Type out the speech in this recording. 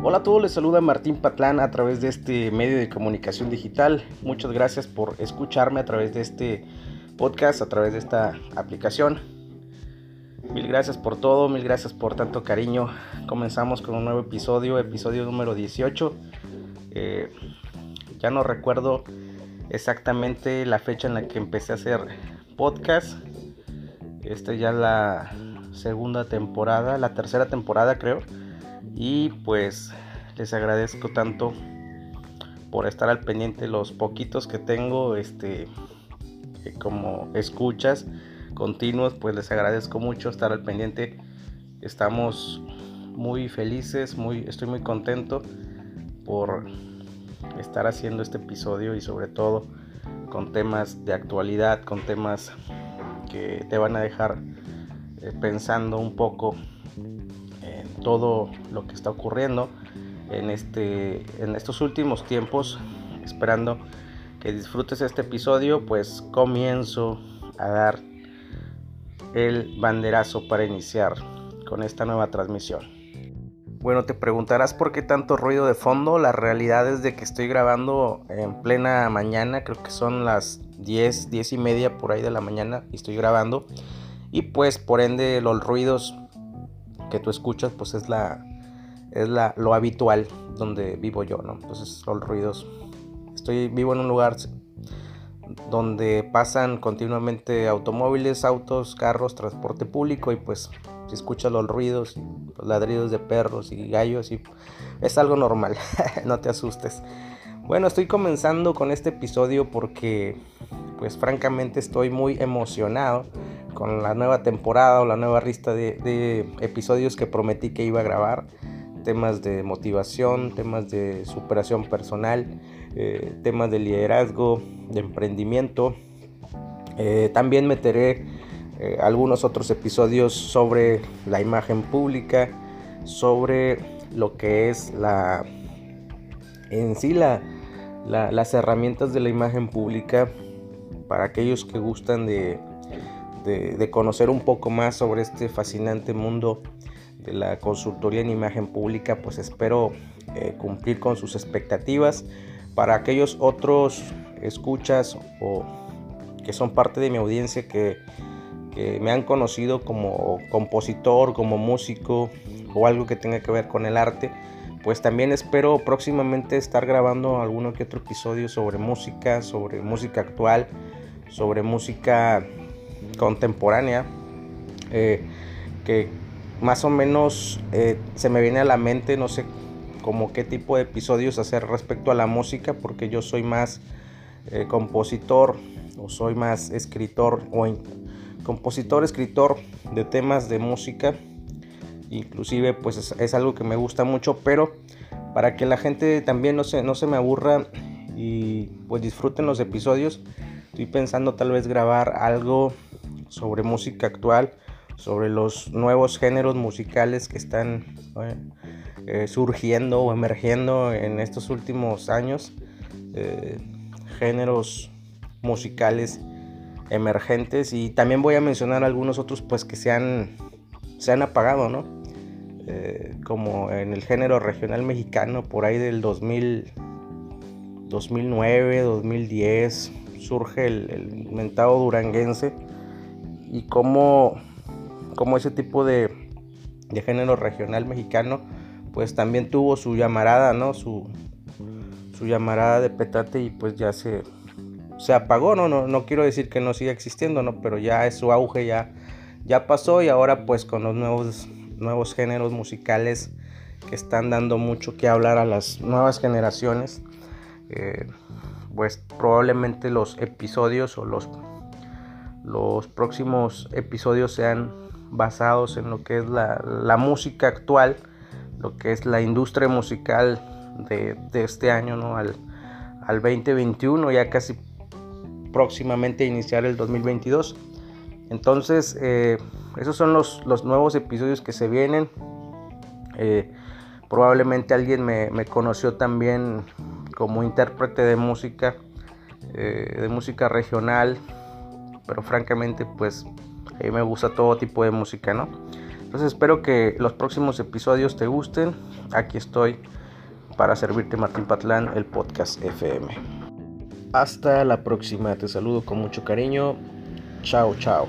Hola a todos, les saluda Martín Patlán a través de este medio de comunicación digital. Muchas gracias por escucharme a través de este podcast, a través de esta aplicación. Mil gracias por todo, mil gracias por tanto cariño. Comenzamos con un nuevo episodio, episodio número 18. Eh, ya no recuerdo exactamente la fecha en la que empecé a hacer podcast. Esta ya la segunda temporada, la tercera temporada creo. Y pues les agradezco tanto por estar al pendiente los poquitos que tengo, este, como escuchas continuos, pues les agradezco mucho estar al pendiente. Estamos muy felices, muy, estoy muy contento por estar haciendo este episodio y sobre todo con temas de actualidad, con temas que te van a dejar eh, pensando un poco todo lo que está ocurriendo en, este, en estos últimos tiempos, esperando que disfrutes este episodio, pues comienzo a dar el banderazo para iniciar con esta nueva transmisión. Bueno, te preguntarás por qué tanto ruido de fondo. La realidad es de que estoy grabando en plena mañana, creo que son las 10, 10 y media por ahí de la mañana y estoy grabando. Y pues por ende los ruidos que tú escuchas pues es la es la, lo habitual donde vivo yo, ¿no? Entonces los ruidos. Estoy vivo en un lugar donde pasan continuamente automóviles, autos, carros, transporte público y pues si escuchas los ruidos, los ladridos de perros y gallos y es algo normal, no te asustes. Bueno, estoy comenzando con este episodio porque pues francamente estoy muy emocionado con la nueva temporada o la nueva lista de, episodios que prometí que iba a grabar. Temas de motivación, temas de superación personal, eh, temas de liderazgo, de emprendimiento. Eh, también meteré eh, algunos otros episodios sobre la imagen pública, sobre lo que es la en sí la, las herramientas de la imagen pública para aquellos que gustan de, de, conocer un poco más sobre este fascinante mundo de la consultoría en imagen pública, pues espero eh, cumplir con sus expectativas. Para aquellos otros escuchas o que son parte de mi audiencia que, que me han conocido como compositor, como músico o algo que tenga que ver con el arte, pues también espero próximamente estar grabando alguno que otro episodio sobre música, sobre música actual, sobre música contemporánea, eh, que más o menos eh, se me viene a la mente, no sé como qué tipo de episodios hacer respecto a la música, porque yo soy más eh, compositor o soy más escritor o compositor, escritor de temas de música. Inclusive pues es, algo que me gusta mucho, pero para que la gente también no se, no se me aburra y pues disfruten los episodios, estoy pensando tal vez grabar algo sobre música actual, sobre los nuevos géneros musicales que están eh, surgiendo o emergiendo en estos últimos años, eh, géneros musicales emergentes y también voy a mencionar algunos otros pues que se han, se han apagado, ¿no? Eh, como en el género regional mexicano por ahí del 2000, 2009, 2010 surge el, el mentado duranguense y cómo, ese tipo de, género regional mexicano pues también tuvo su llamarada, ¿no? Su, su llamarada de petate y pues ya se, se apagó, ¿no? ¿no? No quiero decir que no siga existiendo, ¿no? Pero ya su auge ya, ya pasó y ahora pues con los nuevos, nuevos géneros musicales que están dando mucho que hablar a las nuevas generaciones, eh, pues probablemente los episodios o los los próximos episodios sean basados en lo que es la, música actual, lo que es la industria musical de, este año, ¿no? Al, 2021, ya casi próximamente iniciar el 2022. Entonces, eh, esos son los, nuevos episodios que se vienen. Eh, probablemente alguien me, conoció también como intérprete de música, eh, de música regional, pero francamente pues a mí me gusta todo tipo de música, ¿no? Entonces espero que los próximos episodios te gusten. Aquí estoy para servirte Martín Patlán, el podcast FM. Hasta la próxima, te saludo con mucho cariño. Chao, chao.